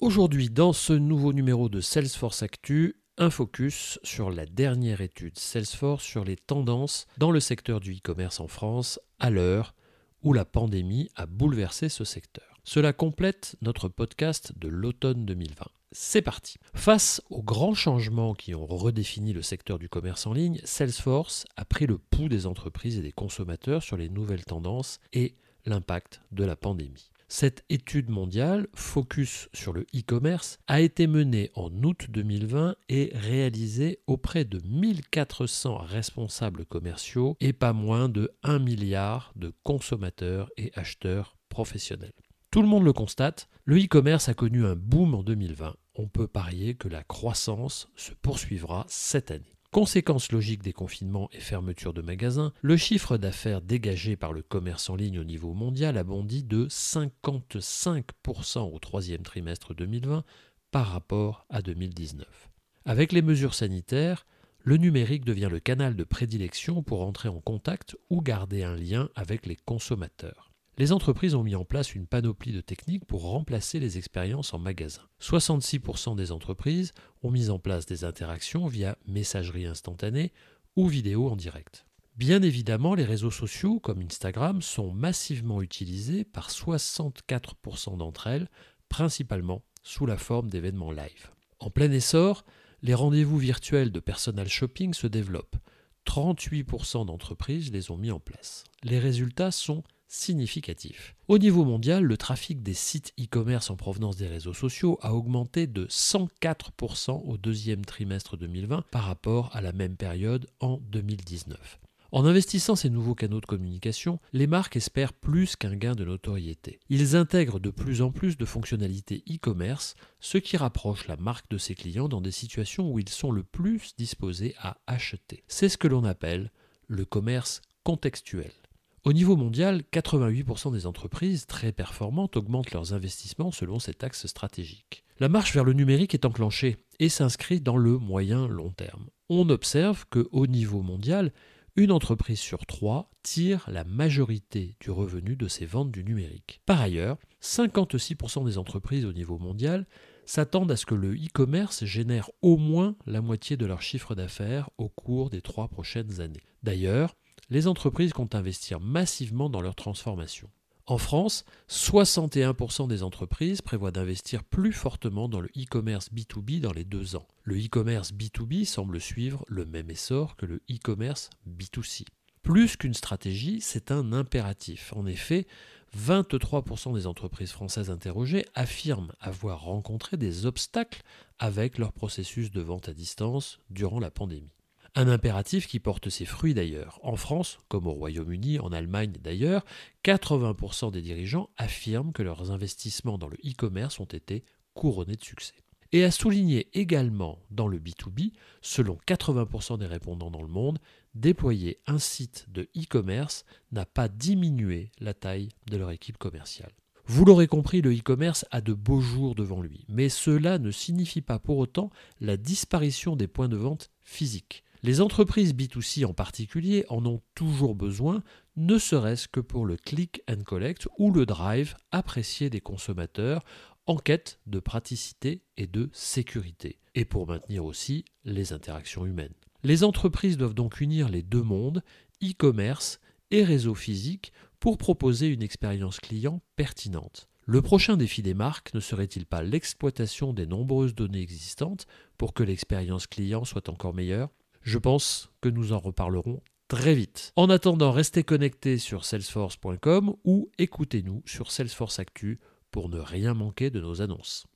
Aujourd'hui, dans ce nouveau numéro de Salesforce Actu, un focus sur la dernière étude Salesforce sur les tendances dans le secteur du e-commerce en France à l'heure où la pandémie a bouleversé ce secteur. Cela complète notre podcast de l'automne 2020. C'est parti. Face aux grands changements qui ont redéfini le secteur du commerce en ligne, Salesforce a pris le pouls des entreprises et des consommateurs sur les nouvelles tendances et l'impact de la pandémie. Cette étude mondiale, focus sur le e-commerce, a été menée en août 2020 et réalisée auprès de 1400 responsables commerciaux et pas moins de 1 milliard de consommateurs et acheteurs professionnels. Tout le monde le constate, le e-commerce a connu un boom en 2020. On peut parier que la croissance se poursuivra cette année. Conséquence logique des confinements et fermetures de magasins, le chiffre d'affaires dégagé par le commerce en ligne au niveau mondial a bondi de 55% au troisième trimestre 2020 par rapport à 2019. Avec les mesures sanitaires, le numérique devient le canal de prédilection pour entrer en contact ou garder un lien avec les consommateurs les entreprises ont mis en place une panoplie de techniques pour remplacer les expériences en magasin. 66% des entreprises ont mis en place des interactions via messagerie instantanée ou vidéo en direct. Bien évidemment, les réseaux sociaux comme Instagram sont massivement utilisés par 64% d'entre elles, principalement sous la forme d'événements live. En plein essor, les rendez-vous virtuels de personal shopping se développent. 38% d'entreprises les ont mis en place. Les résultats sont significatif. Au niveau mondial, le trafic des sites e-commerce en provenance des réseaux sociaux a augmenté de 104% au deuxième trimestre 2020 par rapport à la même période en 2019. En investissant ces nouveaux canaux de communication, les marques espèrent plus qu'un gain de notoriété. Ils intègrent de plus en plus de fonctionnalités e-commerce, ce qui rapproche la marque de ses clients dans des situations où ils sont le plus disposés à acheter. C'est ce que l'on appelle le commerce contextuel. Au niveau mondial, 88% des entreprises très performantes augmentent leurs investissements selon cet axe stratégique. La marche vers le numérique est enclenchée et s'inscrit dans le moyen long terme. On observe que au niveau mondial, une entreprise sur trois tire la majorité du revenu de ses ventes du numérique. Par ailleurs, 56% des entreprises au niveau mondial s'attendent à ce que le e-commerce génère au moins la moitié de leur chiffre d'affaires au cours des trois prochaines années. D'ailleurs, les entreprises comptent investir massivement dans leur transformation. En France, 61% des entreprises prévoient d'investir plus fortement dans le e-commerce B2B dans les deux ans. Le e-commerce B2B semble suivre le même essor que le e-commerce B2C. Plus qu'une stratégie, c'est un impératif. En effet, 23% des entreprises françaises interrogées affirment avoir rencontré des obstacles avec leur processus de vente à distance durant la pandémie. Un impératif qui porte ses fruits d'ailleurs. En France, comme au Royaume-Uni, en Allemagne d'ailleurs, 80% des dirigeants affirment que leurs investissements dans le e-commerce ont été couronnés de succès. Et à souligner également dans le B2B, selon 80% des répondants dans le monde, déployer un site de e-commerce n'a pas diminué la taille de leur équipe commerciale. Vous l'aurez compris, le e-commerce a de beaux jours devant lui, mais cela ne signifie pas pour autant la disparition des points de vente physiques. Les entreprises B2C en particulier en ont toujours besoin, ne serait-ce que pour le click and collect ou le drive apprécié des consommateurs en quête de praticité et de sécurité, et pour maintenir aussi les interactions humaines. Les entreprises doivent donc unir les deux mondes, e-commerce et réseau physique, pour proposer une expérience client pertinente. Le prochain défi des marques ne serait-il pas l'exploitation des nombreuses données existantes pour que l'expérience client soit encore meilleure? Je pense que nous en reparlerons très vite. En attendant, restez connectés sur salesforce.com ou écoutez-nous sur Salesforce Actu pour ne rien manquer de nos annonces.